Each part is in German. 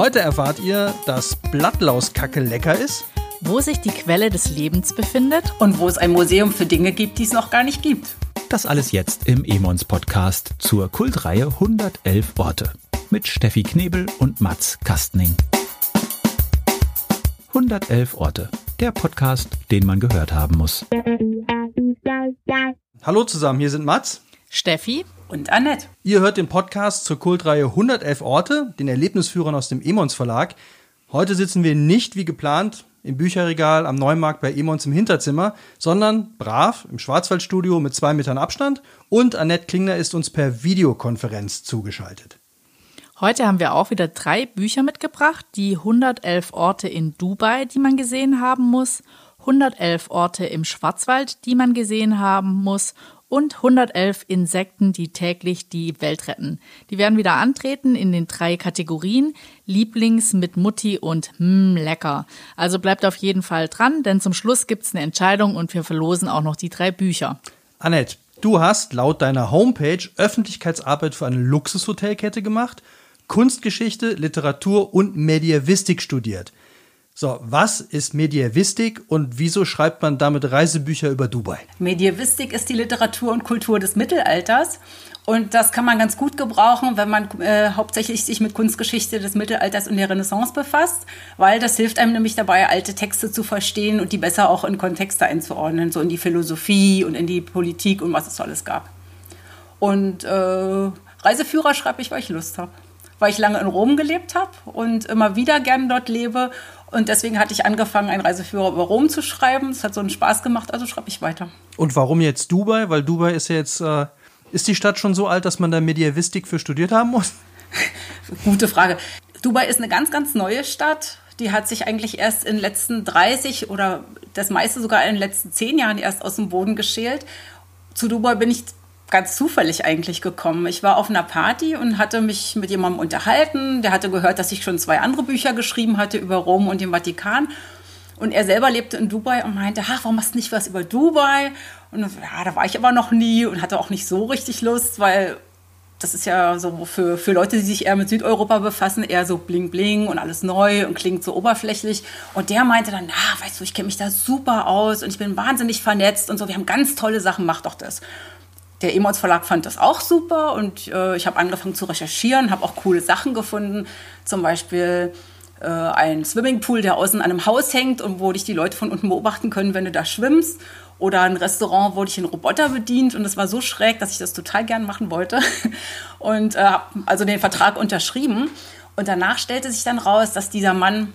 Heute erfahrt ihr, dass Blattlauskacke lecker ist, wo sich die Quelle des Lebens befindet und wo es ein Museum für Dinge gibt, die es noch gar nicht gibt. Das alles jetzt im Emons Podcast zur Kultreihe 111 Orte mit Steffi Knebel und Mats Kastning. 111 Orte, der Podcast, den man gehört haben muss. Hallo zusammen, hier sind Mats, Steffi und Annette. Ihr hört den Podcast zur Kultreihe 111 Orte, den Erlebnisführern aus dem Emons Verlag. Heute sitzen wir nicht wie geplant im Bücherregal am Neumarkt bei Emons im Hinterzimmer, sondern brav im Schwarzwaldstudio mit zwei Metern Abstand und Annette Klingner ist uns per Videokonferenz zugeschaltet. Heute haben wir auch wieder drei Bücher mitgebracht, die 111 Orte in Dubai, die man gesehen haben muss, 111 Orte im Schwarzwald, die man gesehen haben muss und 111 Insekten, die täglich die Welt retten. Die werden wieder antreten in den drei Kategorien Lieblings mit Mutti und Mmm lecker. Also bleibt auf jeden Fall dran, denn zum Schluss gibt's eine Entscheidung und wir verlosen auch noch die drei Bücher. Annette, du hast laut deiner Homepage Öffentlichkeitsarbeit für eine Luxushotelkette gemacht, Kunstgeschichte, Literatur und Medievistik studiert. So, was ist Medievistik und wieso schreibt man damit Reisebücher über Dubai? Medievistik ist die Literatur und Kultur des Mittelalters. Und das kann man ganz gut gebrauchen, wenn man äh, hauptsächlich sich mit Kunstgeschichte des Mittelalters und der Renaissance befasst, weil das hilft einem nämlich dabei, alte Texte zu verstehen und die besser auch in Kontexte einzuordnen, so in die Philosophie und in die Politik und was es alles gab. Und äh, Reiseführer schreibe ich, weil ich Lust habe. Weil ich lange in Rom gelebt habe und immer wieder gerne dort lebe und deswegen hatte ich angefangen, einen Reiseführer über Rom zu schreiben. Es hat so einen Spaß gemacht, also schreibe ich weiter. Und warum jetzt Dubai? Weil Dubai ist ja jetzt, äh, ist die Stadt schon so alt, dass man da Mediavistik für studiert haben muss? Gute Frage. Dubai ist eine ganz, ganz neue Stadt. Die hat sich eigentlich erst in den letzten 30 oder das meiste sogar in den letzten 10 Jahren erst aus dem Boden geschält. Zu Dubai bin ich ganz zufällig eigentlich gekommen. Ich war auf einer Party und hatte mich mit jemandem unterhalten. Der hatte gehört, dass ich schon zwei andere Bücher geschrieben hatte über Rom und den Vatikan. Und er selber lebte in Dubai und meinte, ach, warum machst du nicht was über Dubai? Und ja, da war ich aber noch nie und hatte auch nicht so richtig Lust, weil das ist ja so für, für Leute, die sich eher mit Südeuropa befassen, eher so bling bling und alles neu und klingt so oberflächlich. Und der meinte dann, na, weißt du, ich kenne mich da super aus und ich bin wahnsinnig vernetzt und so, wir haben ganz tolle Sachen, mach doch das der Emons Verlag fand das auch super und äh, ich habe angefangen zu recherchieren, habe auch coole Sachen gefunden, zum Beispiel äh, ein Swimmingpool, der außen an einem Haus hängt und wo dich die Leute von unten beobachten können, wenn du da schwimmst. Oder ein Restaurant, wo dich ein Roboter bedient und das war so schräg, dass ich das total gern machen wollte und äh, habe also den Vertrag unterschrieben. Und danach stellte sich dann raus, dass dieser Mann,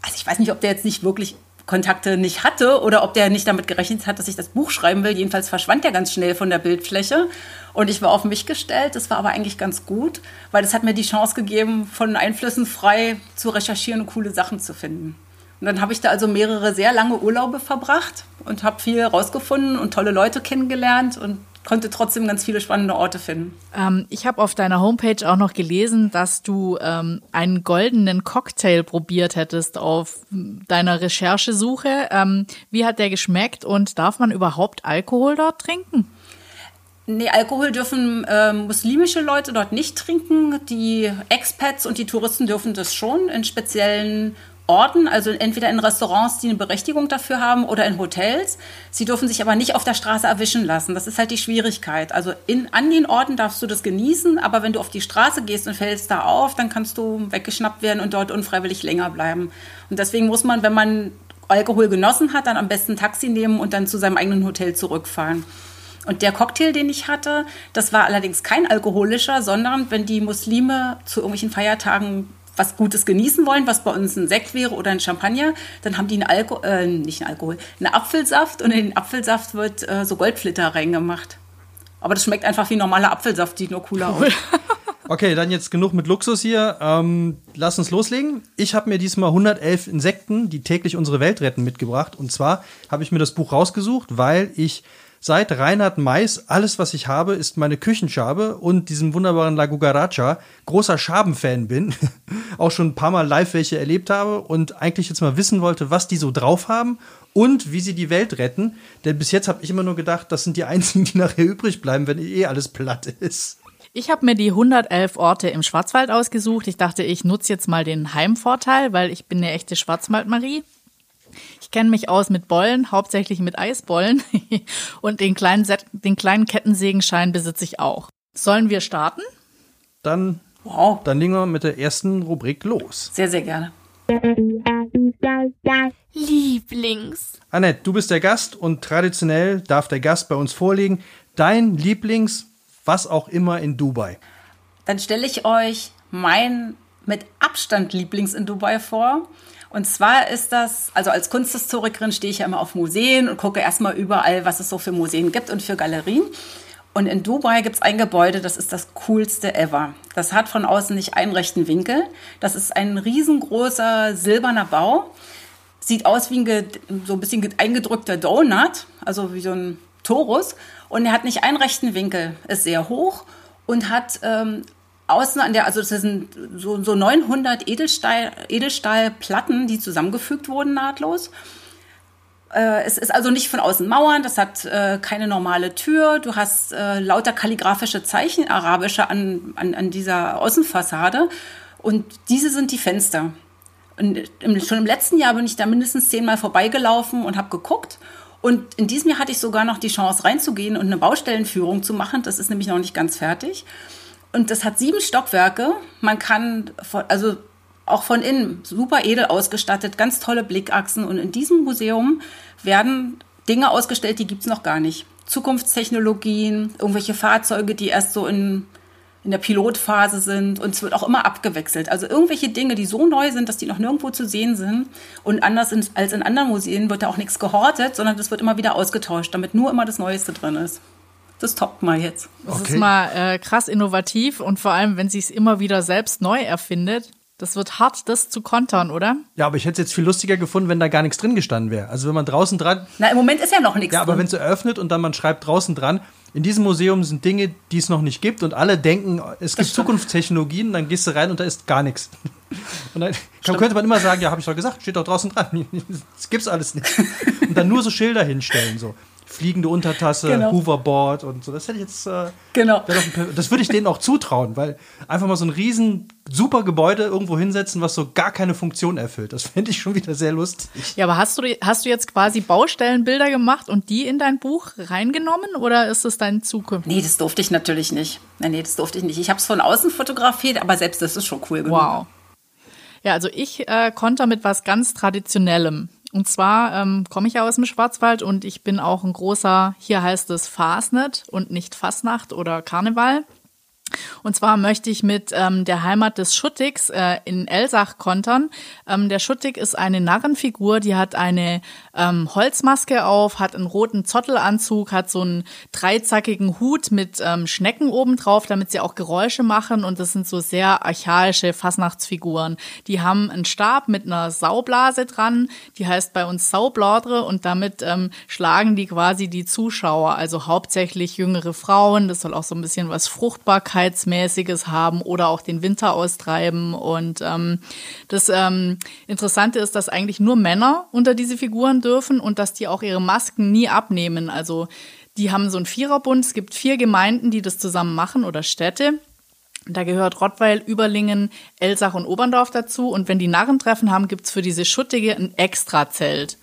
also ich weiß nicht, ob der jetzt nicht wirklich Kontakte nicht hatte oder ob der nicht damit gerechnet hat, dass ich das Buch schreiben will. Jedenfalls verschwand er ganz schnell von der Bildfläche und ich war auf mich gestellt. Das war aber eigentlich ganz gut, weil das hat mir die Chance gegeben, von Einflüssen frei zu recherchieren und coole Sachen zu finden. Und dann habe ich da also mehrere sehr lange Urlaube verbracht und habe viel rausgefunden und tolle Leute kennengelernt und konnte trotzdem ganz viele spannende Orte finden. Ähm, ich habe auf deiner Homepage auch noch gelesen, dass du ähm, einen goldenen Cocktail probiert hättest auf deiner Recherchesuche. Ähm, wie hat der geschmeckt und darf man überhaupt Alkohol dort trinken? Nee, Alkohol dürfen äh, muslimische Leute dort nicht trinken. Die Expats und die Touristen dürfen das schon in speziellen Orten, also entweder in Restaurants, die eine Berechtigung dafür haben oder in Hotels. Sie dürfen sich aber nicht auf der Straße erwischen lassen. Das ist halt die Schwierigkeit. Also in, an den Orten darfst du das genießen, aber wenn du auf die Straße gehst und fällst da auf, dann kannst du weggeschnappt werden und dort unfreiwillig länger bleiben. Und deswegen muss man, wenn man Alkohol genossen hat, dann am besten Taxi nehmen und dann zu seinem eigenen Hotel zurückfahren. Und der Cocktail, den ich hatte, das war allerdings kein alkoholischer, sondern wenn die Muslime zu irgendwelchen Feiertagen was Gutes genießen wollen, was bei uns ein Sekt wäre oder ein Champagner, dann haben die einen Alkohol, äh, nicht einen Alkohol, einen Apfelsaft und in den Apfelsaft wird äh, so Goldflitter reingemacht. Aber das schmeckt einfach wie normaler Apfelsaft, sieht nur cooler aus. Okay, dann jetzt genug mit Luxus hier. Ähm, lass uns loslegen. Ich habe mir diesmal 111 Insekten, die täglich unsere Welt retten, mitgebracht. Und zwar habe ich mir das Buch rausgesucht, weil ich Seit Reinhard Mais, alles was ich habe, ist meine Küchenschabe und diesem wunderbaren La Gugaracha großer Schabenfan bin. auch schon ein paar Mal live welche erlebt habe und eigentlich jetzt mal wissen wollte, was die so drauf haben und wie sie die Welt retten. Denn bis jetzt habe ich immer nur gedacht, das sind die einzigen, die nachher übrig bleiben, wenn eh alles platt ist. Ich habe mir die 111 Orte im Schwarzwald ausgesucht. Ich dachte, ich nutze jetzt mal den Heimvorteil, weil ich bin eine echte Schwarzwaldmarie. Ich kenne mich aus mit Bollen, hauptsächlich mit Eisbollen. Und den kleinen, Set den kleinen Kettensägenschein besitze ich auch. Sollen wir starten? Dann, Wow. dann legen wir mit der ersten Rubrik los. Sehr, sehr gerne. Lieblings. Annette, du bist der Gast und traditionell darf der Gast bei uns vorlegen dein Lieblings, was auch immer in Dubai. Dann stelle ich euch mein mit Abstand Lieblings in Dubai vor. Und zwar ist das, also als Kunsthistorikerin stehe ich ja immer auf Museen und gucke erstmal überall, was es so für Museen gibt und für Galerien. Und in Dubai gibt es ein Gebäude, das ist das coolste ever. Das hat von außen nicht einen rechten Winkel. Das ist ein riesengroßer silberner Bau. Sieht aus wie ein so ein bisschen eingedrückter Donut, also wie so ein Torus. Und er hat nicht einen rechten Winkel, ist sehr hoch und hat ähm, außen an der, also das sind so, so 900 Edelstahl, Edelstahlplatten, die zusammengefügt wurden nahtlos. Äh, es ist also nicht von außen Mauern, das hat äh, keine normale Tür. Du hast äh, lauter kalligraphische Zeichen, arabische an, an, an dieser Außenfassade. Und diese sind die Fenster. Und schon im letzten Jahr bin ich da mindestens zehnmal vorbeigelaufen und habe geguckt. Und in diesem Jahr hatte ich sogar noch die Chance reinzugehen und eine Baustellenführung zu machen. Das ist nämlich noch nicht ganz fertig. Und das hat sieben Stockwerke. Man kann, von, also auch von innen super edel ausgestattet, ganz tolle Blickachsen. Und in diesem Museum werden Dinge ausgestellt, die gibt's noch gar nicht. Zukunftstechnologien, irgendwelche Fahrzeuge, die erst so in, in der Pilotphase sind. Und es wird auch immer abgewechselt. Also irgendwelche Dinge, die so neu sind, dass die noch nirgendwo zu sehen sind. Und anders als in anderen Museen wird da auch nichts gehortet, sondern das wird immer wieder ausgetauscht, damit nur immer das Neueste drin ist. Das toppt mal jetzt. Das Okay. ist mal äh, krass innovativ und vor allem, wenn sie es immer wieder selbst neu erfindet. Das wird hart, das zu kontern, oder? Ja, aber ich hätte es jetzt viel lustiger gefunden, wenn da gar nichts drin gestanden wäre. Also wenn man draußen dran, Na, im Moment ist ja noch nichts ja, aber wenn es eröffnet und dann man schreibt draußen dran, in diesem Museum sind Dinge, die es noch nicht gibt und alle denken, es gibt stimmt. Zukunftstechnologien, dann gehst du rein und da ist gar nichts. Und dann kann, könnte man immer sagen, ja, habe ich doch gesagt, steht doch draußen dran. Das gibt's alles nicht. Und dann nur so Schilder hinstellen, so fliegende Untertasse, Genau. Hoverboard und so. Das hätte ich jetzt äh, Genau. das würde ich denen auch zutrauen, weil einfach mal so ein riesen super Gebäude irgendwo hinsetzen, was so gar keine Funktion erfüllt. Das fände ich schon wieder sehr lustig. Ja, aber hast du, hast du jetzt quasi Baustellenbilder gemacht und die in dein Buch reingenommen oder ist es dein Zukunft? Nee, das durfte ich natürlich nicht. Nee, nee, das durfte ich nicht. Ich habe es von außen fotografiert, aber selbst das ist schon cool genug. Wow. Ja, also ich äh, konnte mit was ganz Traditionellem. Und zwar ähm, komme ich ja aus dem Schwarzwald und ich bin auch ein großer, hier heißt es Fasnet und nicht Fasnacht oder Karneval. Und zwar möchte ich mit ähm, der Heimat des Schuttigs äh, in Elsach kontern. Ähm, der Schuttig ist eine Narrenfigur, die hat eine ähm, Holzmaske auf, hat einen roten Zottelanzug, hat so einen dreizackigen Hut mit ähm, Schnecken obendrauf, damit sie auch Geräusche machen. Und das sind so sehr archaische Fasnachtsfiguren. Die haben einen Stab mit einer Saublase dran, die heißt bei uns Saubladre und damit ähm, schlagen die quasi die Zuschauer, also hauptsächlich jüngere Frauen. Das soll auch so ein bisschen was Fruchtbarkeitsmäßiges haben oder auch den Winter austreiben. Und ähm, das ähm, Interessante ist, dass eigentlich nur Männer unter diese Figuren dürfen und dass die auch ihre Masken nie abnehmen. Also die haben so einen Viererbund. Es gibt vier Gemeinden, die das zusammen machen oder Städte. Da gehört Rottweil, Überlingen, Elsach und Oberndorf dazu. Und wenn die Narrentreffen haben, gibt's für diese Schuttige ein Extrazelt.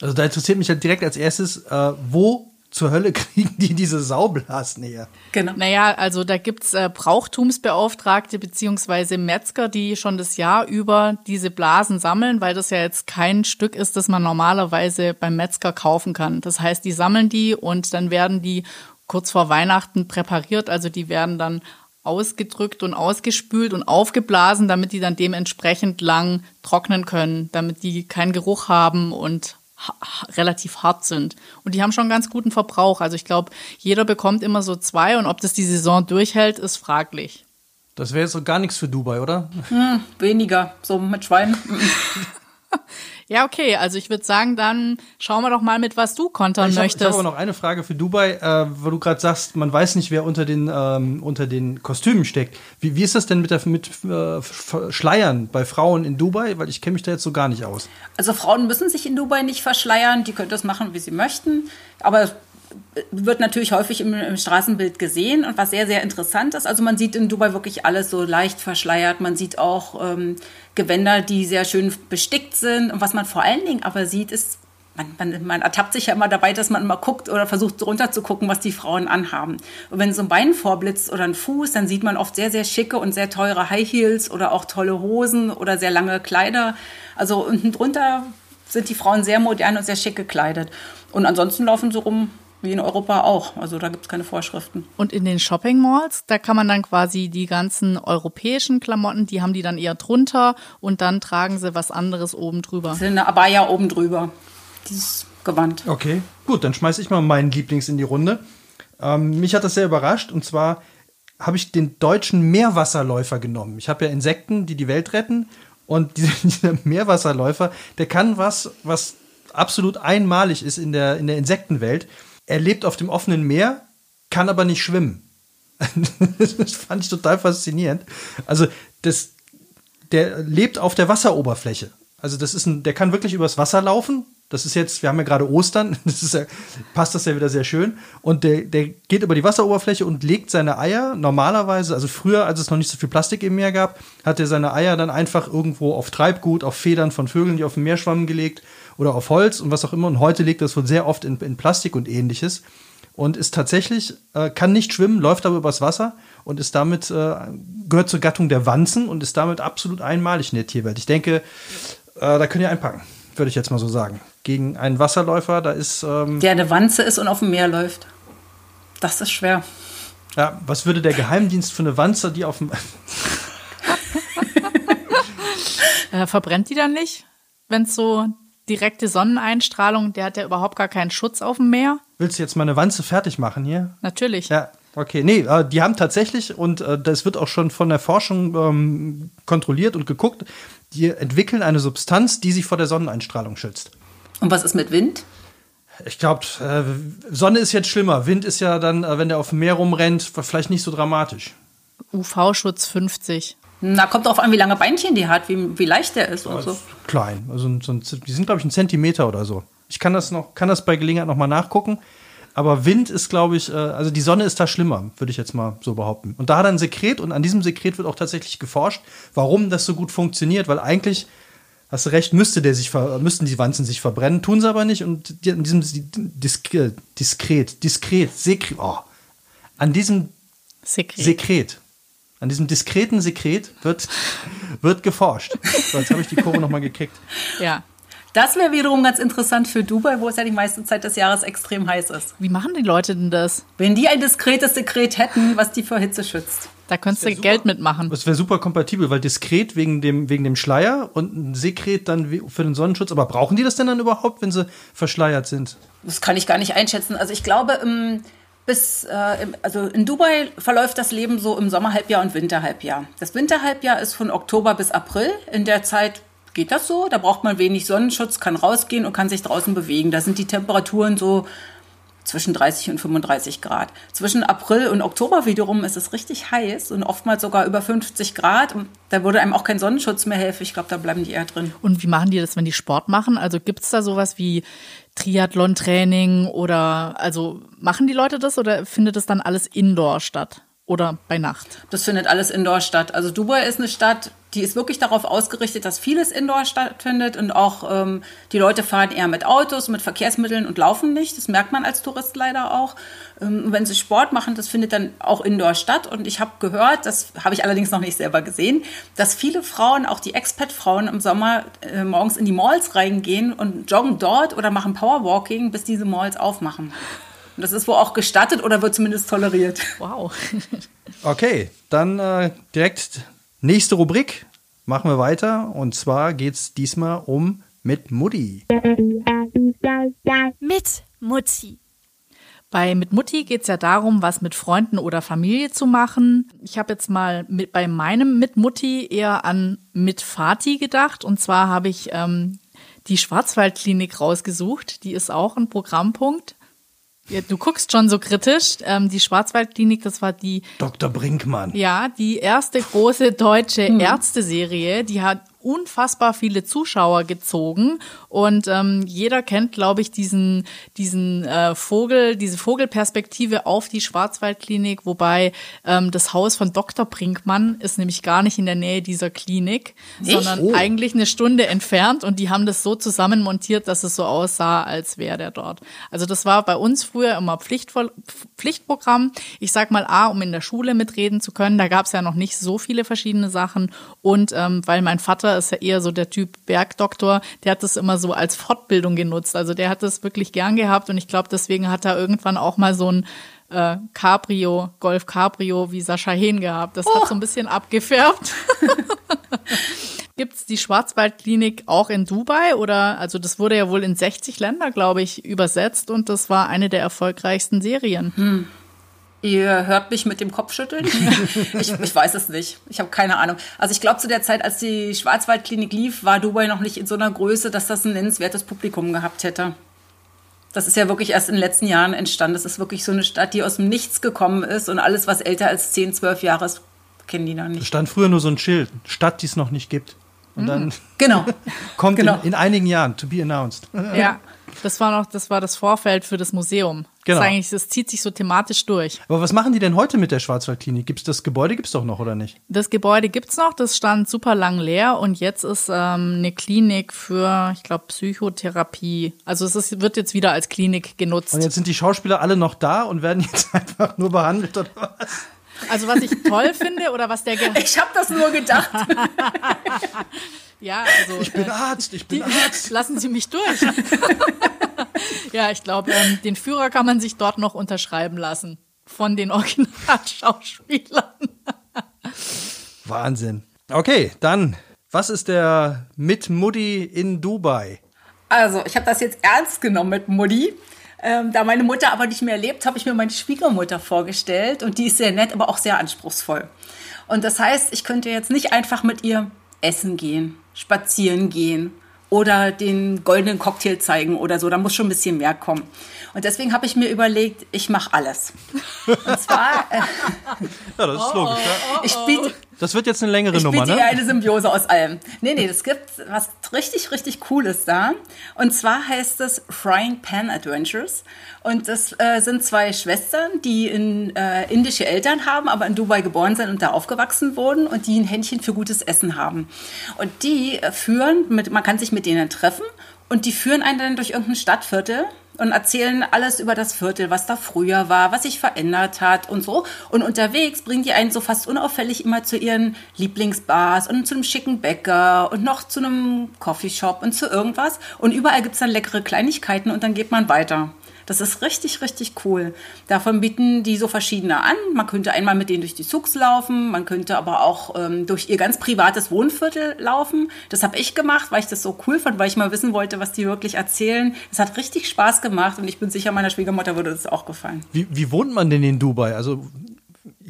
Also da interessiert mich halt direkt als erstes, äh, wo zur Hölle kriegen die diese Saublasen her? Genau. Naja, also da gibt's äh, Brauchtumsbeauftragte beziehungsweise Metzger, die schon das Jahr über diese Blasen sammeln, weil das ja jetzt kein Stück ist, das man normalerweise beim Metzger kaufen kann. Das heißt, die sammeln die und dann werden die kurz vor Weihnachten präpariert, also die werden dann ausgedrückt und ausgespült und aufgeblasen, damit die dann dementsprechend lang trocknen können, damit die keinen Geruch haben und relativ hart sind. Und die haben schon einen ganz guten Verbrauch. Also ich glaube, jeder bekommt immer so zwei und ob das die Saison durchhält, ist fraglich. Das wäre jetzt so gar nichts für Dubai, oder? Weniger, so mit Schweinen. Ja, okay, also ich würde sagen, dann schauen wir doch mal mit, was du kontern Ich habe möchtest. hab aber noch eine Frage für Dubai, äh, wo du gerade sagst, man weiß nicht, wer unter den, ähm, unter den Kostümen steckt. Wie, wie ist das denn mit, der, mit äh, Schleiern bei Frauen in Dubai? Weil ich kenne mich da jetzt so gar nicht aus. Also Frauen müssen sich in Dubai nicht verschleiern, die können das machen, wie sie möchten. Aber wird natürlich häufig im, im, Straßenbild gesehen und was sehr, sehr interessant ist. Also man sieht in Dubai wirklich alles so leicht verschleiert. Man sieht auch ähm, Gewänder, die sehr schön bestickt sind. Und was man vor allen Dingen aber sieht, ist, man, man, man ertappt sich ja immer dabei, dass man immer guckt oder versucht runter zu gucken, was die Frauen anhaben. Und wenn so ein Bein vorblitzt oder ein Fuß, dann sieht man oft sehr, sehr schicke und sehr teure High Heels oder auch tolle Hosen oder sehr lange Kleider. Also unten drunter sind die Frauen sehr modern und sehr schick gekleidet. Und ansonsten laufen sie rum wie in Europa auch. Also da gibt es keine Vorschriften. Und in den Shopping Malls, da kann man dann quasi die ganzen europäischen Klamotten, die haben die dann eher drunter und dann tragen sie was anderes oben drüber. Sie eine Abaya oben drüber. Dieses Gewand. Okay, gut, dann schmeiße ich mal meinen Lieblings in die Runde. Ähm, mich hat das sehr überrascht und zwar habe ich den deutschen Meerwasserläufer genommen. Ich habe ja Insekten, die die Welt retten und dieser Meerwasserläufer, der kann was, was absolut einmalig ist in der, in der Insektenwelt. Er lebt auf dem offenen Meer, kann aber nicht schwimmen. das fand ich total faszinierend. Also, das, der lebt auf der Wasseroberfläche. Also, das ist ein, der kann wirklich übers Wasser laufen. Das ist jetzt, wir haben ja gerade Ostern, das ist ja, passt das ja wieder sehr schön. Und der, der geht über die Wasseroberfläche und legt seine Eier normalerweise, also früher, als es noch nicht so viel Plastik im Meer gab, hat er seine Eier dann einfach irgendwo auf Treibgut, auf Federn von Vögeln, die auf dem Meer schwammen, gelegt oder auf Holz und was auch immer. Und heute legt das wohl sehr oft in, in Plastik und ähnliches. Und ist tatsächlich, äh, kann nicht schwimmen, läuft aber übers Wasser und ist damit, äh, gehört zur Gattung der Wanzen und ist damit absolut einmalig in der Tierwelt. Ich denke, äh, da könnt ihr einpacken, würde ich jetzt mal so sagen. Gegen einen Wasserläufer, da ist. Ähm, der eine Wanze ist und auf dem Meer läuft. Das ist schwer. Ja, was würde der Geheimdienst für eine Wanze, die auf dem. äh, verbrennt die dann nicht, wenn es so direkte Sonneneinstrahlung, der hat ja überhaupt gar keinen Schutz auf dem Meer. Willst du jetzt mal eine Wanze fertig machen hier? Natürlich. Ja, okay. Nee, äh, die haben tatsächlich, und äh, das wird auch schon von der Forschung ähm, kontrolliert und geguckt, die entwickeln eine Substanz, die sich vor der Sonneneinstrahlung schützt. Und was ist mit Wind? Ich glaube, äh, Sonne ist jetzt schlimmer. Wind ist ja dann, wenn der auf dem Meer rumrennt, vielleicht nicht so dramatisch. UV-Schutz 50. Na, kommt drauf an, wie lange Beinchen die hat, wie, wie leicht der ist und ja, so. Klein. Also, so ein, die sind, glaube ich, ein Zentimeter oder so. Ich kann das noch, kann das bei Gelegenheit noch mal nachgucken. Aber Wind ist, glaube ich, äh, also die Sonne ist da schlimmer, würde ich jetzt mal so behaupten. Und da hat er ein Sekret und an diesem Sekret wird auch tatsächlich geforscht, warum das so gut funktioniert, weil eigentlich, hast du recht, müsste der sich müssten die Wanzen sich verbrennen, tun sie aber nicht. Und an diesem diskret, diskret, diskret, sekret, oh, an diesem Sekret. Sekret an diesem diskreten Sekret wird, wird geforscht. So, jetzt habe ich die Kurve nochmal gekriegt. Ja. Das wäre wiederum ganz interessant für Dubai, wo es ja die meiste Zeit des Jahres extrem heiß ist. Wie machen die Leute denn das? Wenn die ein diskretes Sekret hätten, was die vor Hitze schützt. Da könntest du Geld mitmachen. Das wäre super kompatibel, weil diskret wegen dem, wegen dem Schleier und ein Sekret dann für den Sonnenschutz. Aber brauchen die das denn dann überhaupt, wenn sie verschleiert sind? Das kann ich gar nicht einschätzen. Also ich glaube, im bis, äh, also in Dubai verläuft das Leben so im Sommerhalbjahr und Winterhalbjahr. Das Winterhalbjahr ist von Oktober bis April. In der Zeit geht das so. Da braucht man wenig Sonnenschutz, kann rausgehen und kann sich draußen bewegen. Da sind die Temperaturen so zwischen 30 und 35 Grad. Zwischen April und Oktober wiederum ist es richtig heiß und oftmals sogar über 50 Grad. Und da würde einem auch kein Sonnenschutz mehr helfen. Ich glaube, da bleiben die eher drin. Und wie machen die das, wenn die Sport machen? Also gibt es da sowas wie Triathlon-Training oder also machen die Leute das oder findet es dann alles indoor statt? Oder bei Nacht? Das findet alles indoor statt. Also Dubai ist eine Stadt, die ist wirklich darauf ausgerichtet, dass vieles indoor stattfindet und auch ähm, die Leute fahren eher mit Autos, mit Verkehrsmitteln und laufen nicht. Das merkt man als Tourist leider auch. Ähm, wenn sie Sport machen, das findet dann auch indoor statt. Und ich habe gehört, das habe ich allerdings noch nicht selber gesehen, dass viele Frauen, auch die Expat-Frauen im Sommer äh, morgens in die Malls reingehen und joggen dort oder machen Powerwalking, bis diese Malls aufmachen. Und das ist wohl auch gestattet oder wird zumindest toleriert. Wow. okay, dann äh, direkt nächste Rubrik. Machen wir weiter. Und zwar geht es diesmal um mit Mutti. Mit Mutti. Bei Mit Mutti geht es ja darum, was mit Freunden oder Familie zu machen. Ich habe jetzt mal mit, bei meinem Mit Mutti eher an Mit Vati gedacht. Und zwar habe ich ähm, die Schwarzwaldklinik rausgesucht. Die ist auch ein Programmpunkt. Ja, du guckst schon so kritisch. Ähm, die Schwarzwaldklinik, das war die. Dr. Brinkmann. Ja, die erste große deutsche hm. Ärzteserie. Die hat unfassbar viele Zuschauer gezogen und ähm, jeder kennt, glaube ich, diesen diesen äh, Vogel, diese Vogelperspektive auf die Schwarzwaldklinik, wobei ähm, das Haus von Dr. Brinkmann ist nämlich gar nicht in der Nähe dieser Klinik, Nicht? sondern Oh. eigentlich eine Stunde entfernt und die haben das so zusammenmontiert, dass es so aussah, als wäre der dort. Also das war bei uns früher immer Pflichtvoll Pflichtprogramm. Ich sag mal A, um in der Schule mitreden zu können. Da gab es ja noch nicht so viele verschiedene Sachen und ähm, weil mein Vater ist ja eher so der Typ Bergdoktor, der hat das immer so als Fortbildung genutzt. Also der hat das wirklich gern gehabt und ich glaube, deswegen hat er irgendwann auch mal so ein äh, Cabrio, Golf Cabrio wie Sascha Hehn gehabt. Das hat so ein bisschen abgefärbt. Gibt's die Schwarzwaldklinik auch in Dubai oder also das wurde ja wohl in 60 Länder, glaube ich, übersetzt und das war eine der erfolgreichsten Serien. Ihr hört mich mit dem Kopfschütteln? ich, ich weiß es nicht. Ich habe keine Ahnung. Also ich glaube, zu der Zeit, als die Schwarzwaldklinik lief, war Dubai noch nicht in so einer Größe, dass das ein nennenswertes Publikum gehabt hätte. Das ist ja wirklich erst in den letzten Jahren entstanden. Das ist wirklich so eine Stadt, die aus dem Nichts gekommen ist und alles, was älter als 10, 12 Jahre ist, kennen die Da nicht. stand früher nur so ein Schild, Stadt, die es noch nicht gibt. Und dann Genau. kommt Genau. in, in einigen Jahren, to be announced. Ja, das war noch, das war das Vorfeld für das Museum. Genau. Das, eigentlich, das zieht sich so thematisch durch. Aber was machen die denn heute mit der Schwarzwaldklinik? Gibt's das Gebäude gibt's doch noch oder nicht? Das Gebäude gibt's noch, das stand super lang leer und jetzt ist ähm, eine Klinik für, ich glaube, Psychotherapie. Also es ist, wird jetzt wieder als Klinik genutzt. Und jetzt sind die Schauspieler alle noch da und werden jetzt einfach nur behandelt oder was? Also was ich toll finde oder was der Ge Ich habe das nur gedacht. ja also Ich bin Arzt, ich bin Arzt. lassen Sie mich durch. Ja, ich glaube, ähm, den Führer kann man sich dort noch unterschreiben lassen von den Originalschauspielern. Wahnsinn. Okay, dann, was ist der mit Mutti in Dubai? Also, ich habe das jetzt ernst genommen mit Mutti. Ähm, da meine Mutter aber nicht mehr lebt, habe ich mir meine Schwiegermutter vorgestellt und die ist sehr nett, aber auch sehr anspruchsvoll. Und das heißt, ich könnte jetzt nicht einfach mit ihr essen gehen, spazieren gehen oder den goldenen Cocktail zeigen oder so. Da muss schon ein bisschen mehr kommen. Und deswegen habe ich mir überlegt, ich mache alles. Und zwar, äh, Ja, das ist logisch. Ja. ich biete, Das wird jetzt eine längere ich Nummer, ne? eine Symbiose aus allem. Nee, nee, das gibt was richtig, richtig Cooles da. Und zwar heißt es Frying Pan Adventures. Und das äh, sind zwei Schwestern, die in, äh, indische Eltern haben, aber in Dubai geboren sind und da aufgewachsen wurden und die ein Händchen für gutes Essen haben. Und die führen, mit, man kann sich mit denen treffen und die führen einen dann durch irgendein Stadtviertel und erzählen alles über das Viertel, was da früher war, was sich verändert hat und so. Und unterwegs bringen die einen so fast unauffällig immer zu ihren Lieblingsbars und zu einem schicken Bäcker und noch zu einem Coffeeshop und zu irgendwas. Und überall gibt's dann leckere Kleinigkeiten und dann geht man weiter. Das ist richtig, richtig cool. Davon bieten die so verschiedene an. Man könnte einmal mit denen durch die Souks laufen, man könnte aber auch ähm, durch ihr ganz privates Wohnviertel laufen. Das habe ich gemacht, weil ich das so cool fand, weil ich mal wissen wollte, was die wirklich erzählen. Es hat richtig Spaß gemacht und ich bin sicher, meiner Schwiegermutter würde das auch gefallen. Wie, wie wohnt man denn in Dubai? Also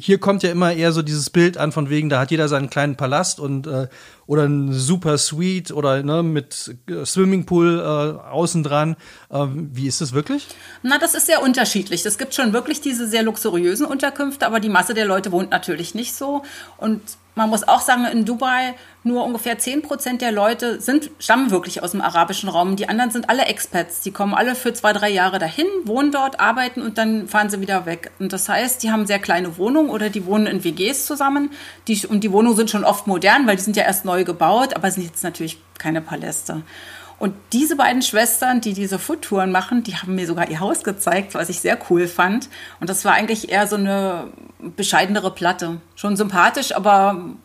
hier kommt ja immer eher so dieses Bild an von wegen, da hat jeder seinen kleinen Palast und äh, oder ein super Suite oder ne, mit äh, Swimmingpool äh, außen dran. Ähm, wie ist das wirklich? Na, das ist sehr unterschiedlich. Es gibt schon wirklich diese sehr luxuriösen Unterkünfte, aber die Masse der Leute wohnt natürlich nicht so. Und man muss auch sagen, in Dubai nur ungefähr 10 Prozent der Leute sind, stammen wirklich aus dem arabischen Raum. Die anderen sind alle Expats. Die kommen alle für zwei, drei Jahre dahin, wohnen dort, arbeiten und dann fahren sie wieder weg. Und das heißt, die haben sehr kleine Wohnungen oder die wohnen in WGs zusammen. Die, und die Wohnungen sind schon oft modern, weil die sind ja erst neu gebaut, aber sind jetzt natürlich keine Paläste. Und diese beiden Schwestern, die diese Foodtouren machen, die haben mir sogar ihr Haus gezeigt, was ich sehr cool fand. Und das war eigentlich eher so eine bescheidenere Platte. Schon sympathisch, aber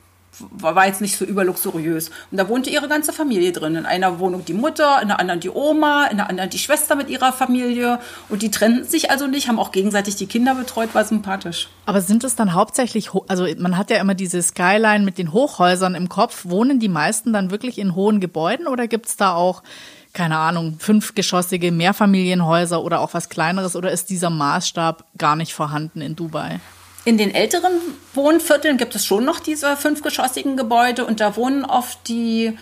war jetzt nicht so überluxuriös. Und da wohnte ihre ganze Familie drin. In einer Wohnung die Mutter, in der anderen die Oma, in der anderen die Schwester mit ihrer Familie. Und die trennten sich also nicht, haben auch gegenseitig die Kinder betreut, war sympathisch. Aber sind es dann hauptsächlich, also man hat ja immer diese Skyline mit den Hochhäusern im Kopf. Wohnen die meisten dann wirklich in hohen Gebäuden oder gibt's da auch, keine Ahnung, fünfgeschossige Mehrfamilienhäuser oder auch was kleineres oder ist dieser Maßstab gar nicht vorhanden in Dubai? In den älteren Wohnvierteln gibt es schon noch diese fünfgeschossigen Gebäude und da wohnen oft die,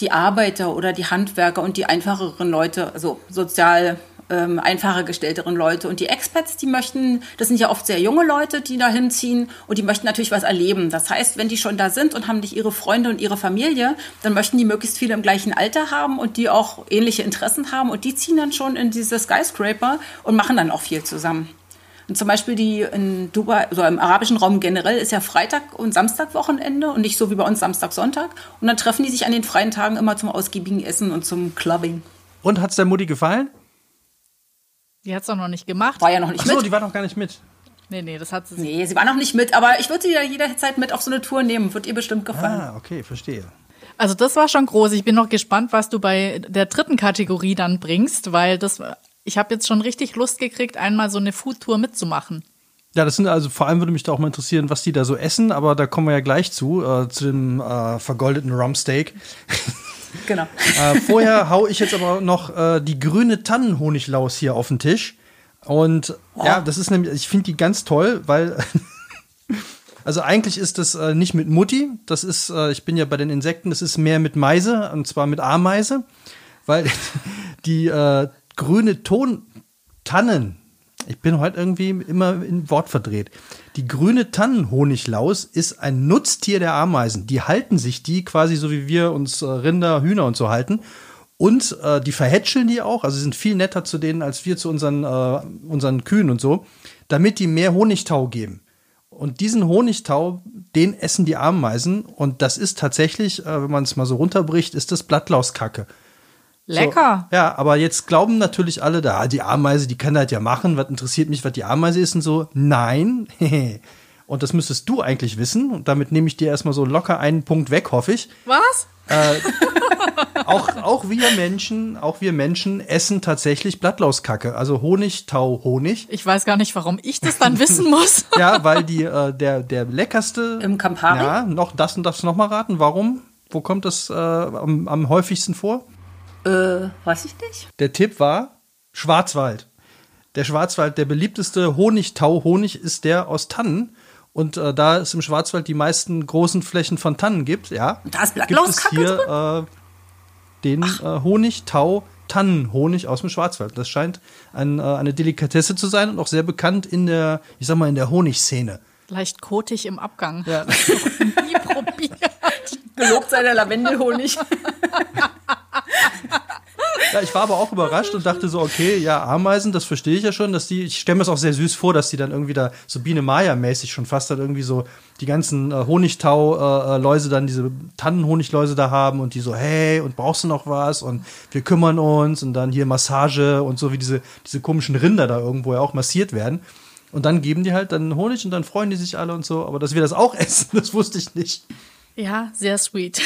die Arbeiter oder die Handwerker und die einfacheren Leute, also sozial ähm, einfacher gestellteren Leute. Und die Expats, die möchten, das sind ja oft sehr junge Leute, die da hinziehen und die möchten natürlich was erleben. Das heißt, wenn die schon da sind und haben nicht ihre Freunde und ihre Familie, dann möchten die möglichst viele im gleichen Alter haben und die auch ähnliche Interessen haben und die ziehen dann schon in diese Skyscraper und machen dann auch viel zusammen. Und zum Beispiel die in Dubai, also im arabischen Raum generell, ist ja Freitag und Samstag Wochenende und nicht so wie bei uns Samstag, Sonntag. Und dann treffen die sich an den freien Tagen immer zum ausgiebigen Essen und zum Clubbing. Und hat's der Mutti gefallen? Die hat's doch noch nicht gemacht. War ja noch nicht Ach so, mit. die war noch gar nicht mit. Nee, nee, das hat sie Nee, sie war noch nicht mit, aber ich würde sie ja jederzeit mit auf so eine Tour nehmen. Wird ihr bestimmt gefallen. Ah, okay, verstehe. Also das war schon groß. Ich bin noch gespannt, was du bei der dritten Kategorie dann bringst, weil das ich habe jetzt schon richtig Lust gekriegt, einmal so eine Foodtour mitzumachen. Ja, das sind also vor allem würde mich da auch mal interessieren, was die da so essen, aber da kommen wir ja gleich zu, äh, zu dem äh, vergoldeten Rumsteak. Genau. äh, vorher hau ich jetzt aber noch äh, die grüne Tannenhoniglaus hier auf den Tisch. Und ja, das ist nämlich, ich finde die ganz toll, weil also eigentlich ist das äh, nicht mit Mutti, das ist, äh, ich bin ja bei den Insekten, das ist mehr mit Meise und zwar mit Ameise, weil die äh, grüne Tontannen, ich bin heute irgendwie immer in Wort verdreht. Die grüne Tannenhoniglaus ist ein Nutztier der Ameisen. Die halten sich die quasi so wie wir uns äh, Rinder, Hühner und so halten. Und äh, die verhätscheln die auch, also sind viel netter zu denen als wir zu unseren, äh, unseren Kühen und so, damit die mehr Honigtau geben. Und diesen Honigtau, den essen die Ameisen. Und das ist tatsächlich, äh, wenn man es mal so runterbricht, ist das Blattlauskacke. Lecker. So, ja, aber jetzt glauben natürlich alle, da die Ameise, die kann das ja machen. Was interessiert mich, was die Ameise ist und so? Nein. und das müsstest du eigentlich wissen. Und damit nehme ich dir erstmal so locker einen Punkt weg, hoffe ich. Was? Auch, auch wir Menschen, auch wir Menschen essen tatsächlich Blattlauskacke. Also Honig, Tau, Honig. Ich weiß gar nicht, warum ich das dann wissen muss. Ja, weil die, äh, der, der leckerste. Im Campari? Ja, noch das und das noch mal raten. Warum? Wo kommt das äh, am, am häufigsten vor? Äh, weiß ich nicht. Der Tipp war Schwarzwald. Der Schwarzwald, der beliebteste Honigtau-Honig ist der aus Tannen. Und äh, da es im Schwarzwald die meisten großen Flächen von Tannen gibt, ja, Und da ist gibt es hier äh, den äh, Honigtau-Tannenhonig aus dem Schwarzwald. Das scheint ein, äh, eine Delikatesse zu sein und auch sehr bekannt in der, ich sag mal, in der Honigszene. Leicht kotig im Abgang. Ja. Nie probiert. Gelobt sei der Lavendelhonig. Ja, ich war aber auch überrascht und dachte so, okay, ja, Ameisen, das verstehe ich ja schon, dass die, ich stelle mir es auch sehr süß vor, dass die dann irgendwie da so Biene Maya-mäßig schon fast dann irgendwie so die ganzen äh, Honigtau-Läuse dann diese Tannenhonigläuse da haben und die so, hey, und brauchst du noch was? Und wir kümmern uns und dann hier Massage und so wie diese, diese komischen Rinder da irgendwo ja auch massiert werden. Und dann geben die halt dann Honig und dann freuen die sich alle und so. Aber dass wir das auch essen, das wusste ich nicht. Ja, sehr sweet.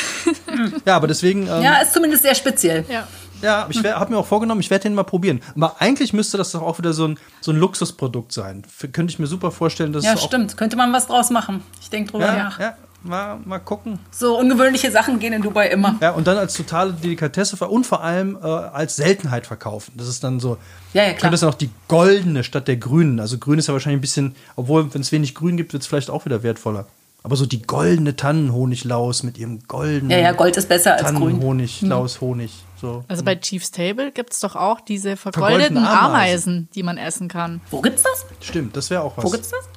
Ja, aber deswegen. Ähm, Ja, ist zumindest sehr speziell. ja. Ja, ich habe mir auch vorgenommen, ich werde den mal probieren. Aber eigentlich müsste das doch auch wieder so ein, so ein Luxusprodukt sein. F könnte ich mir super vorstellen, dass Ja, es stimmt. Könnte man was draus machen. Ich denke drüber Ja, nach. ja, mal, mal gucken. So ungewöhnliche Sachen gehen in Dubai immer. Ja, und dann als totale Delikatesse und vor allem äh, als Seltenheit verkaufen. Das ist dann so. Ja, ja, klar. Könnte das dann auch die goldene statt der grünen. Also grün ist ja wahrscheinlich ein bisschen, obwohl, wenn es wenig grün gibt, wird es vielleicht auch wieder wertvoller. Aber so die goldene Tannenhoniglaus mit ihrem goldenen Ja, ja, Gold ist besser als grün. Tannenhoniglaus, Honig. So. Also bei Chief's Table gibt es doch auch diese vergoldeten Vergoldeten Ameisen. Ameisen, die man essen kann. Wo gibt's das? Stimmt, das wäre auch was. Wo gibt's das?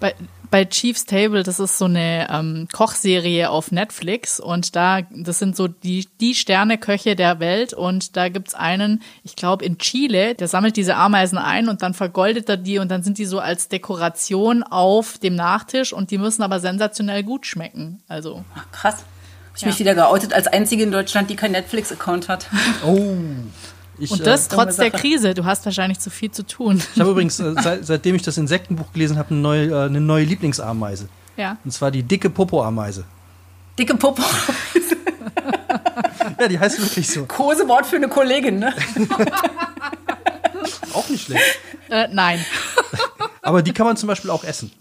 Bei, bei Chief's Table, das ist so eine ähm, Kochserie auf Netflix und da, das sind so die, die Sterneköche der Welt und da gibt's einen, ich glaube in Chile, der sammelt diese Ameisen ein und dann vergoldet er die und dann sind die so als Dekoration auf dem Nachtisch und die müssen aber sensationell gut schmecken. Also, Ach, krass. Hab ich Ja. mich wieder geoutet als einzige in Deutschland, die keinen Netflix-Account hat. Oh. Ich, und das äh, trotz der Sache. Krise. Du hast wahrscheinlich zu viel zu tun. Ich habe übrigens, äh, seit, seitdem ich das Insektenbuch gelesen habe, eine neue, äh, eine neue Lieblingsameise. Ja. Und zwar die dicke Popo-Ameise. Dicke Popo. Ja, die heißt wirklich so. Kosewort für eine Kollegin, ne? Auch nicht schlecht. Äh, nein. Aber die kann man zum Beispiel auch essen.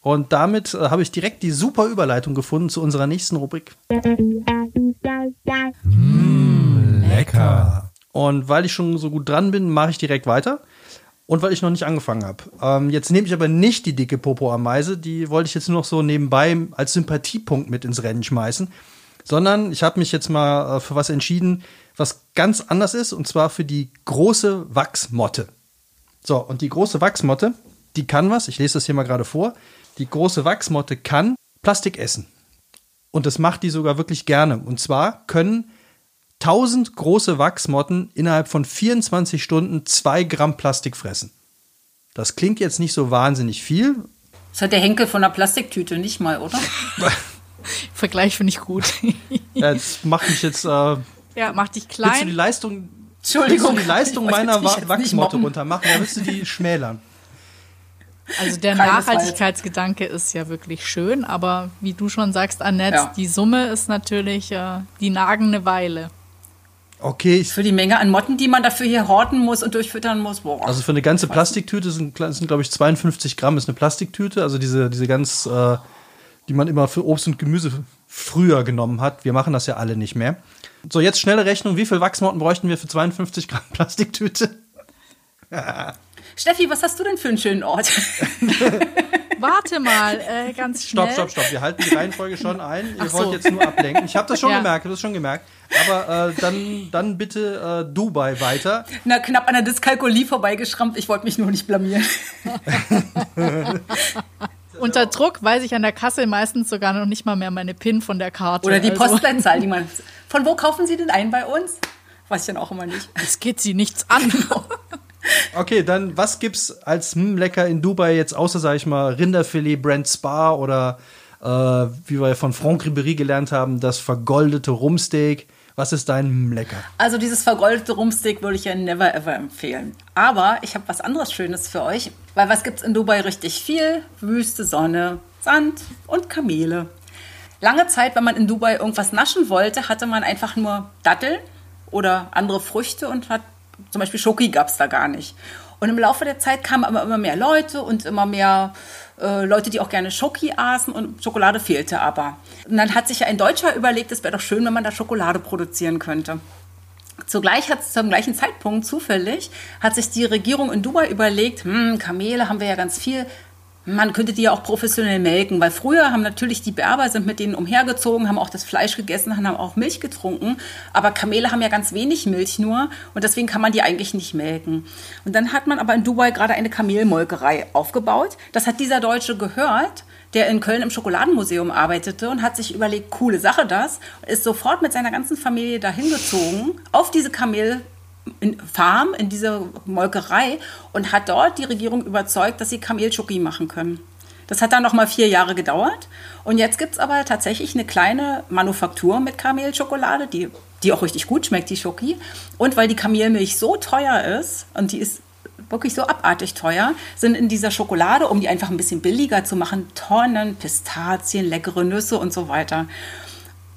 Und damit äh, habe ich direkt die super Überleitung gefunden zu unserer nächsten Rubrik. Lecker. Und weil ich schon so gut dran bin, mache ich direkt weiter. Und weil ich noch nicht angefangen habe. Ähm, jetzt nehme ich aber nicht die dicke Popo-Ameise. Die wollte ich jetzt nur noch so nebenbei als Sympathiepunkt mit ins Rennen schmeißen. sondern ich habe mich jetzt mal äh, für was entschieden, was ganz anders ist, und zwar für die große Wachsmotte. So, und die große Wachsmotte, die kann was, ich lese das hier mal gerade vor, die große Wachsmotte kann Plastik essen. Und das macht die sogar wirklich gerne. Und zwar können 1000 große Wachsmotten innerhalb von 24 Stunden 2 Gramm Plastik fressen. Das klingt jetzt nicht so wahnsinnig viel. Das hat der Henkel von einer Plastiktüte nicht mal, oder? Vergleich finde ich gut. Ja, das macht mich jetzt. Äh, ja, macht dich willst du die klein. Leistung, Entschuldigung. willst du die Leistung meiner Wachsmotte runtermachen? Ja, willst du die schmälern? Also der. Nachhaltigkeitsgedanke ist ja wirklich schön, aber wie du schon sagst, Annette, Ja. die Summe ist natürlich, äh, die nagen eine Weile. Okay, ich, Für die Menge an Motten, die man dafür hier horten muss und durchfüttern muss. Boah. also für eine ganze Plastiktüte sind, sind glaube ich, 52 Gramm ist eine Plastiktüte. Also diese, diese ganz, äh, die man immer für Obst und Gemüse früher genommen hat. Wir machen das ja alle nicht mehr. So, jetzt schnelle Rechnung. Wie viel Wachsmotten bräuchten wir für 52 Gramm Plastiktüte? Steffi, was hast du denn für einen schönen Ort? Warte mal, äh, ganz schnell. Stopp, stopp, stopp. Wir halten die Reihenfolge schon ein. Ihr Ach wollt so. jetzt nur ablenken. Ich habe das schon Ja. gemerkt, ich hab das schon gemerkt. Aber äh, dann, dann bitte äh, Dubai weiter. Na, knapp an der Dyskalkulie vorbeigeschrammt. Ich wollte mich nur nicht blamieren. Unter Druck weiß ich an der Kasse meistens sogar noch nicht mal mehr meine PIN von der Karte. Oder die Also, Postleitzahl, die man. Von wo kaufen Sie denn ein bei uns? Weiß ich dann auch immer nicht. Es geht sie nichts an. Okay, dann was gibt's als hm, lecker in Dubai jetzt außer, sag ich mal, Rinderfilet, Brand Spa oder äh, wie wir von Franck Ribéry gelernt haben, das vergoldete Rumsteak. Was ist dein hm, lecker? Also dieses vergoldete Rumsteak würde ich ja never ever empfehlen. Aber ich habe was anderes Schönes für euch, weil was gibt's in Dubai richtig viel? Wüste, Sonne, Sand und Kamele. Lange Zeit, wenn man in Dubai irgendwas naschen wollte, hatte man einfach nur Datteln oder andere Früchte und hat zum Beispiel Schoki gab's da gar nicht. Und im Laufe der Zeit kamen aber immer mehr Leute und immer mehr äh, Leute, die auch gerne Schoki aßen und Schokolade fehlte aber. Und dann hat sich ein Deutscher überlegt, es wäre doch schön, wenn man da Schokolade produzieren könnte. Zugleich hat zum gleichen Zeitpunkt zufällig hat sich die Regierung in Dubai überlegt, hm, Kamele haben wir ja ganz viel. Man könnte die ja auch professionell melken, weil früher haben natürlich die Berber sind mit denen umhergezogen, haben auch das Fleisch gegessen, haben auch Milch getrunken. Aber Kamele haben ja ganz wenig Milch nur und deswegen kann man die eigentlich nicht melken. Und dann hat man aber in Dubai gerade eine Kamelmolkerei aufgebaut. Das hat dieser Deutsche gehört der in Köln im Schokoladenmuseum arbeitete und hat sich überlegt, coole Sache das, ist sofort mit seiner ganzen Familie dahin gezogen, auf diese Kamel in Farm, in diese Molkerei und hat dort die Regierung überzeugt, dass sie Kamelschoki machen können. Das hat dann noch mal vier Jahre gedauert. Und jetzt gibt es aber tatsächlich eine kleine Manufaktur mit Kamelschokolade, die, die auch richtig gut schmeckt, die Schoki. Und weil die Kamelmilch so teuer ist, und die ist wirklich so abartig teuer, sind in dieser Schokolade, um die einfach ein bisschen billiger zu machen, Tonnen, Pistazien, leckere Nüsse und so weiter.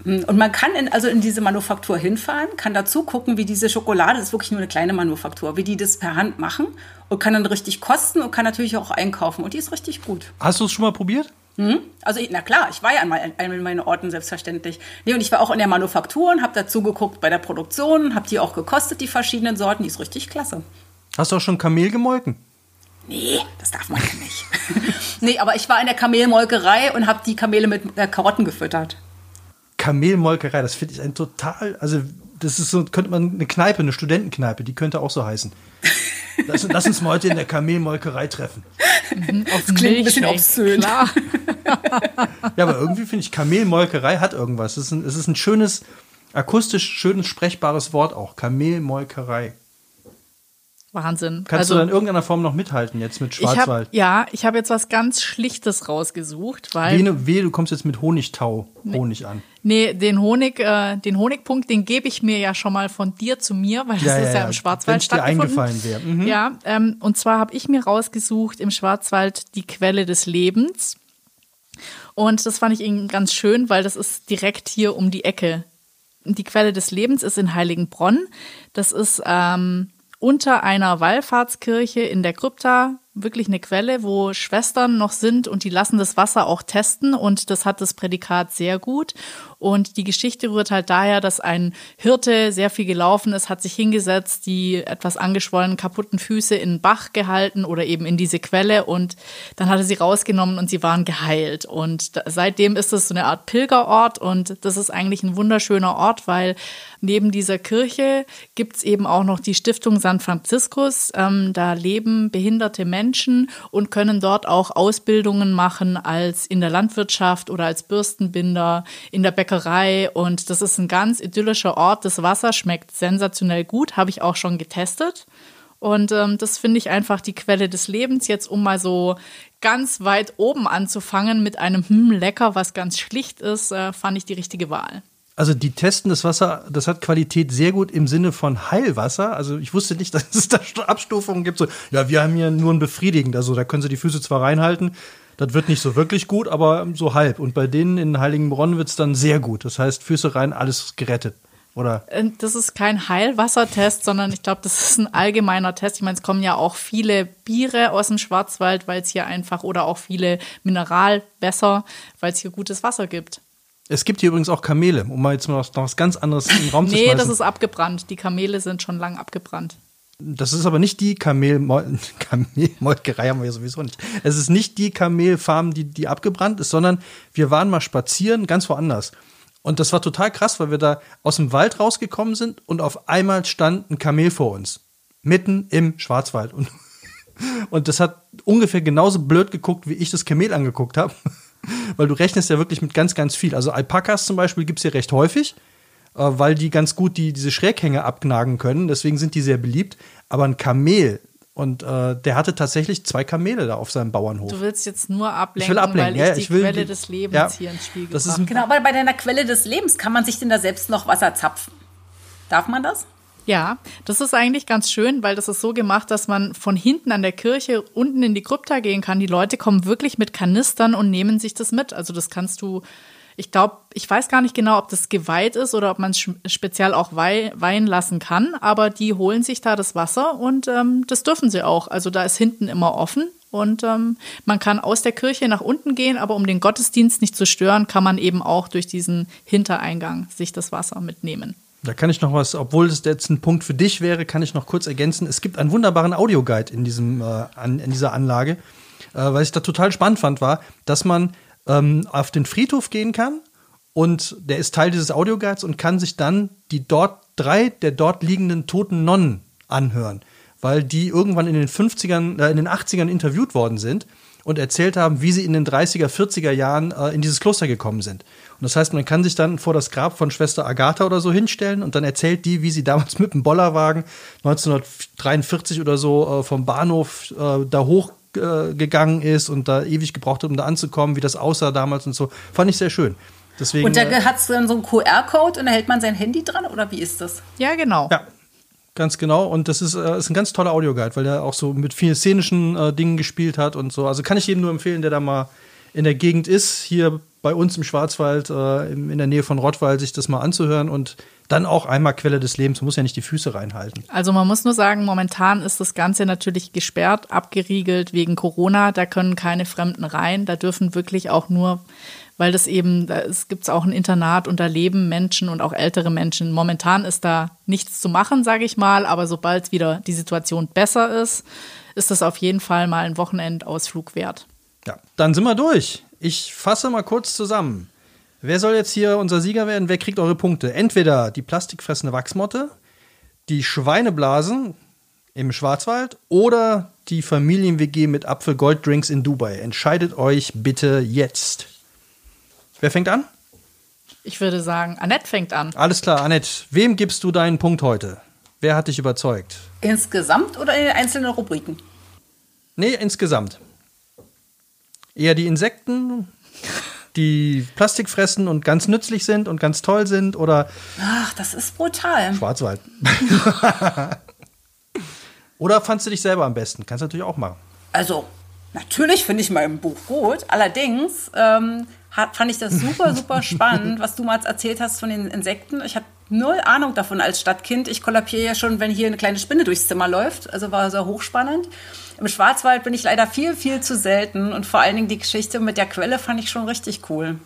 Und man kann in, also in diese Manufaktur hinfahren, kann dazu gucken, wie diese Schokolade, das ist wirklich nur eine kleine Manufaktur, wie die das per Hand machen und kann dann richtig kosten und kann natürlich auch einkaufen. Und die ist richtig gut. Hast du es schon mal probiert? Also, ich- na klar, ich war ja an mal- an meinen Orten selbstverständlich. Nee, und ich war auch in der Manufaktur und habe dazu geguckt bei der Produktion, habe die auch gekostet, die verschiedenen Sorten. Die ist richtig klasse. Hast du auch schon Kamel gemolken? Nee, das darf man ja nicht. nee, aber ich war in der Kamelmolkerei und habe die Kamele mit äh, Karotten gefüttert. Kamelmolkerei, das finde ich ein total, also das ist so, könnte man eine Kneipe, eine Studentenkneipe, die könnte auch so heißen. Lass, lass uns mal heute in der Kamelmolkerei treffen. Auf klingt ein bisschen obszön. Klar. Ja, aber irgendwie finde ich, Kamelmolkerei hat irgendwas. Es ist ein, es ist ein schönes, akustisch schönes, sprechbares Wort auch. Kamelmolkerei. Wahnsinn. Kannst also, du in irgendeiner Form noch mithalten jetzt mit ich hab, Schwarzwald? ja, ich habe jetzt was ganz Schlichtes rausgesucht, weil Wehe, wehe, du kommst jetzt mit Honigtau Honig an. Nee, den Honig, äh, den Honigpunkt, den gebe ich mir ja schon mal von dir zu mir, weil das Ja, ist ja, ja, im Schwarzwald Wenn's dir stattgefunden. eingefallen wäre. Mhm. Ja, ähm, und zwar habe ich mir rausgesucht im Schwarzwald die Quelle des Lebens. Und das fand ich irgendwie ganz schön, weil das ist direkt hier um die Ecke. Die Quelle des Lebens ist in Heiligenbronn. Das ist ähm, unter einer Wallfahrtskirche in der Krypta wirklich eine Quelle, wo Schwestern noch sind und die lassen das Wasser auch testen und das hat das Prädikat sehr gut. Und die Geschichte rührt halt daher, dass ein Hirte sehr viel gelaufen ist, hat sich hingesetzt, die etwas angeschwollenen, kaputten Füße in den Bach gehalten oder eben in diese Quelle und dann hat er sie rausgenommen und sie waren geheilt. Und seitdem ist es so eine Art Pilgerort und das ist eigentlich ein wunderschöner Ort, weil Neben dieser Kirche gibt's eben auch noch die Stiftung San Franciscus. Ähm, da leben behinderte Menschen und können dort auch Ausbildungen machen als in der Landwirtschaft oder als Bürstenbinder, in der Bäckerei. Und das ist ein ganz idyllischer Ort. Das Wasser schmeckt sensationell gut, habe ich auch schon getestet. Und ähm, das finde ich einfach die Quelle des Lebens. Jetzt, um mal so ganz weit oben anzufangen mit einem hm, lecker, was ganz schlicht ist, äh, fand ich die richtige Wahl. Also die testen das Wasser, das hat Qualität sehr gut im Sinne von Heilwasser. Also ich wusste nicht, dass es da Abstufungen gibt. So, ja, wir haben hier nur ein befriedigend. Also da können sie die Füße zwar reinhalten, das wird nicht so wirklich gut, aber so halb. Und bei denen in Heiligenbronn wird es dann sehr gut. Das heißt, Füße rein, alles gerettet. Oder? Äh, das ist kein Heilwassertest, sondern ich glaube, das ist ein allgemeiner Test. Ich meine, es kommen ja auch viele Biere aus dem Schwarzwald, weil es hier einfach, oder auch viele Mineralwässer, weil es hier gutes Wasser gibt. Es gibt hier übrigens auch Kamele, um mal jetzt mal noch was ganz anderes in den Raum zu nee, schmeißen. das ist abgebrannt. Die Kamele sind schon lang abgebrannt. Das ist aber nicht die Kamelmol Kamelmolkerei haben wir ja sowieso nicht. Es ist nicht die Kamelfarm, die, die abgebrannt ist, sondern wir waren mal spazieren ganz woanders. Und das war total krass, weil wir da aus dem Wald rausgekommen sind und auf einmal stand ein Kamel vor uns. Mitten im Schwarzwald. Und, und das hat ungefähr genauso blöd geguckt, wie ich das Kamel angeguckt habe. weil du rechnest ja wirklich mit ganz, ganz viel. Also Alpakas zum Beispiel gibt es hier recht häufig, äh, weil die ganz gut die, diese Schräghänge abknagen können. Deswegen sind die sehr beliebt. Aber ein Kamel, und äh, der hatte tatsächlich zwei Kamele da auf seinem Bauernhof. Du willst jetzt nur ablenken, ich will ablenken. weil ich ja, die ich will, Quelle des Lebens ja, hier ins Spiel gebracht Genau, aber bei deiner Quelle des Lebens kann man sich denn da selbst noch Wasser zapfen? Darf man das? Ja, das ist eigentlich ganz schön, weil das ist so gemacht, dass man von hinten an der Kirche unten in die Krypta gehen kann. Die Leute kommen wirklich mit Kanistern und nehmen sich das mit. Also das kannst du, ich glaube, ich weiß gar nicht genau, ob das geweiht ist oder ob man es speziell auch weihen lassen kann, aber die holen sich da das Wasser und ähm, das dürfen sie auch. Also da ist hinten immer offen und ähm, man kann aus der Kirche nach unten gehen, aber um den Gottesdienst nicht zu stören, kann man eben auch durch diesen Hintereingang sich das Wasser mitnehmen. Da kann ich noch was, obwohl das jetzt ein Punkt für dich wäre, kann ich noch kurz ergänzen. Es gibt einen wunderbaren Audioguide in, diesem, äh, an, in dieser Anlage. Äh, was ich da total spannend fand, war, dass man ähm, auf den Friedhof gehen kann und der ist Teil dieses Audioguides und kann sich dann die dort drei der dort liegenden toten Nonnen anhören, weil die irgendwann in den 50ern, äh, in den 80ern interviewt worden sind und erzählt haben, wie sie in den 30er, 40er Jahren äh, in dieses Kloster gekommen sind. Und das heißt, man kann sich dann vor das Grab von Schwester Agatha oder so hinstellen und dann erzählt die, wie sie damals mit dem Bollerwagen 1943 oder so äh, vom Bahnhof äh, da hochgegangen ist und da ewig gebraucht hat, um da anzukommen, wie das aussah damals und so. Fand ich sehr schön. Deswegen, und da äh, hat es dann so einen QR-Code und da hält man sein Handy dran oder wie ist das? Ja, genau. Ja, Ganz genau. Und das ist, äh, ist ein ganz toller Audioguide, weil der auch so mit vielen szenischen äh, Dingen gespielt hat und so. Also kann ich jedem nur empfehlen, der da mal in der Gegend ist, hier bei uns im Schwarzwald, äh, in der Nähe von Rottweil, sich das mal anzuhören und dann auch einmal Quelle des Lebens. Man muss ja nicht die Füße reinhalten. Also man muss nur sagen, momentan ist das Ganze natürlich gesperrt, abgeriegelt wegen Corona. Da können keine Fremden rein. Da dürfen wirklich auch nur weil das eben, es gibt auch ein Internat und da leben Menschen und auch ältere Menschen. Momentan ist da nichts zu machen, sage ich mal, aber sobald wieder die Situation besser ist, ist das auf jeden Fall mal ein Wochenendausflug wert. Ja, dann sind wir durch. Ich fasse mal kurz zusammen. Wer soll jetzt hier unser Sieger werden? Wer kriegt eure Punkte? Entweder die plastikfressende Wachsmotte, die Schweineblasen im Schwarzwald oder die Familien-WG mit Apfel-Gold-Drinks in Dubai. Entscheidet euch bitte jetzt. Wer fängt an? Ich würde sagen, Annette fängt an. Alles klar, Annette. Wem gibst du deinen Punkt heute? Wer hat dich überzeugt? Insgesamt oder in den einzelnen Rubriken? Nee, insgesamt. Eher die Insekten, die Plastik fressen und ganz nützlich sind und ganz toll sind oder. Ach, das ist brutal. Schwarzwald. oder fandst du dich selber am besten? Kannst du natürlich auch machen. Also, natürlich finde ich mein Buch gut. Allerdings ähm, hat, fand ich das super, super spannend, was du mal erzählt hast von den Insekten. Ich habe null Ahnung davon als Stadtkind. Ich kollabiere ja schon, wenn hier eine kleine Spinne durchs Zimmer läuft. Also war sehr hochspannend. Im Schwarzwald bin ich leider viel, viel zu selten. Und vor allen Dingen die Geschichte mit der Quelle fand ich schon richtig cool.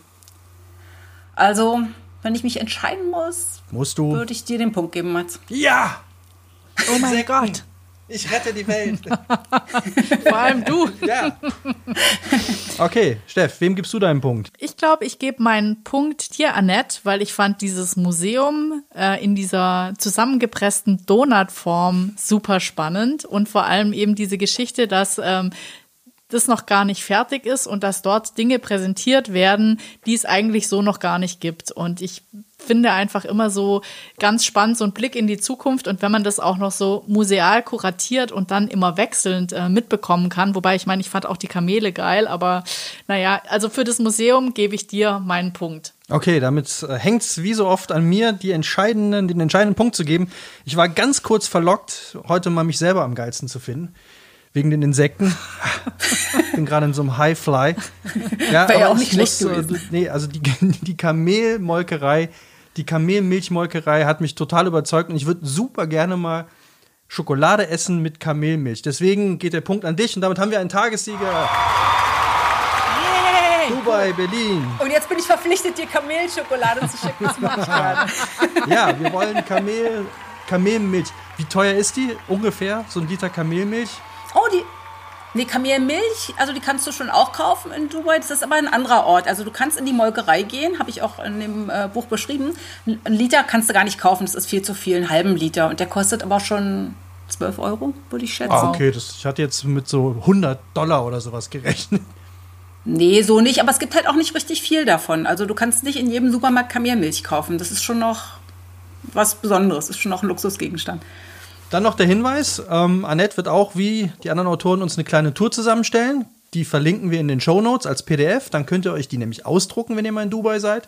Also, wenn ich mich entscheiden muss, Musst du. würde ich dir den Punkt geben, Mats. Ja! Oh mein. Gott. Ich rette die Welt. Vor allem du. ja. Okay, Steff, wem gibst du deinen Punkt? Ich glaube, ich gebe meinen Punkt dir, Annette, weil ich fand dieses Museum äh, in dieser zusammengepressten Donutform super spannend und vor allem eben diese Geschichte, dass ähm, das noch gar nicht fertig ist und dass dort Dinge präsentiert werden, die es eigentlich so noch gar nicht gibt. Und ich finde einfach immer so ganz spannend, so ein Blick in die Zukunft. Und wenn man das auch noch so museal kuratiert und dann immer wechselnd äh, mitbekommen kann, wobei ich meine, ich fand auch die Kamele geil, aber naja, also für das Museum gebe ich dir meinen Punkt. Okay, damit äh, hängt es wie so oft an mir, die entscheidenden, den entscheidenden Punkt zu geben. Ich war ganz kurz verlockt, heute mal mich selber am geilsten zu finden. Wegen den Insekten. Bin gerade in so einem Highfly. Ja, Wäre ja auch ich nicht schlecht muss, gewesen. Nee, also die, die Kamelmolkerei, die Kamelmilchmolkerei hat mich total überzeugt und ich würde super gerne mal Schokolade essen mit Kamelmilch. Deswegen geht der Punkt an dich und damit haben wir einen Tagessieger. Dubai, Berlin. Und jetzt bin ich verpflichtet, dir Kamelschokolade zu schicken. Das mache ich gerade. Ja, wir wollen Kamel, Kamelmilch. Wie teuer ist die? Ungefähr so ein Liter Kamelmilch? Oh, die. Nee, Kamelmilch, also die kannst du schon auch kaufen in Dubai. Das ist aber ein anderer Ort. Also du kannst in die Molkerei gehen, habe ich auch in dem äh, Buch beschrieben. Ein Liter kannst du gar nicht kaufen, das ist viel zu viel, einen halben Liter. Und der kostet aber schon 12 Euro, würde ich schätzen. Ah, okay, das, ich hatte jetzt mit so 100 Dollar oder sowas gerechnet. Nee, so nicht, aber es gibt halt auch nicht richtig viel davon. Also du kannst nicht in jedem Supermarkt Kamelmilch kaufen. Das ist schon noch was Besonderes, ist schon noch ein Luxusgegenstand. Dann noch der Hinweis: ähm, Annette wird auch wie die anderen Autoren uns eine kleine Tour zusammenstellen. Die verlinken wir in den Show Notes als PDF. Dann könnt ihr euch die nämlich ausdrucken, wenn ihr mal in Dubai seid.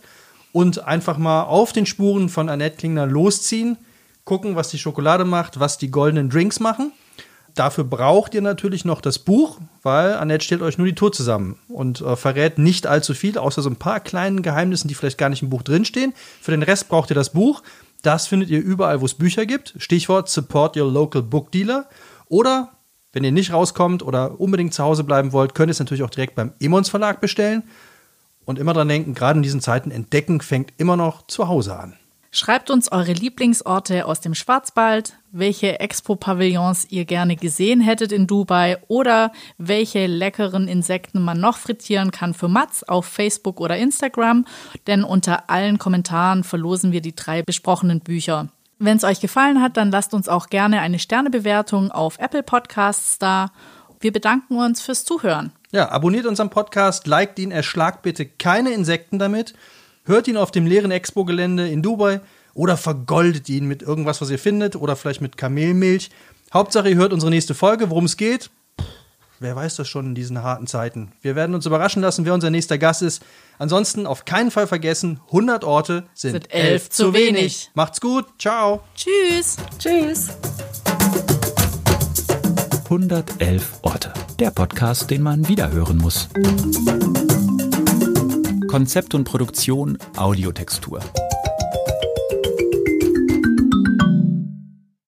Und einfach mal auf den Spuren von Annette Klingner losziehen. Gucken, was die Schokolade macht, was die goldenen Drinks machen. Dafür braucht ihr natürlich noch das Buch, weil Annette stellt euch nur die Tour zusammen und äh, verrät nicht allzu viel, außer so ein paar kleinen Geheimnissen, die vielleicht gar nicht im Buch drinstehen. Für den Rest braucht ihr das Buch. Das findet ihr überall, wo es Bücher gibt. Stichwort Support Your Local Book Dealer. Oder, wenn ihr nicht rauskommt oder unbedingt zu Hause bleiben wollt, könnt ihr es natürlich auch direkt beim Emons Verlag bestellen. Und immer dran denken, gerade in diesen Zeiten, Entdecken fängt immer noch zu Hause an. Schreibt uns eure Lieblingsorte aus dem Schwarzwald, welche Expo-Pavillons ihr gerne gesehen hättet in Dubai oder welche leckeren Insekten man noch frittieren kann für Mats auf Facebook oder Instagram, denn unter allen Kommentaren verlosen wir die drei besprochenen Bücher. Wenn es euch gefallen hat, dann lasst uns auch gerne eine Sternebewertung auf Apple Podcasts da. Wir bedanken uns fürs Zuhören. Ja, abonniert unseren Podcast, liked ihn, erschlagt bitte keine Insekten damit, hört ihn auf dem leeren Expo-Gelände in Dubai oder vergoldet ihn mit irgendwas, was ihr findet oder vielleicht mit Kamelmilch. Hauptsache, ihr hört unsere nächste Folge, worum es geht. Wer weiß das schon in diesen harten Zeiten. Wir werden uns überraschen lassen, wer unser nächster Gast ist. Ansonsten auf keinen Fall vergessen, 100 Orte sind, Sind elf zu wenig. Macht's gut, ciao. Tschüss! Tschüss. 111 Orte. Der Podcast, den man wiederhören muss. Konzept und Produktion Audiotextur.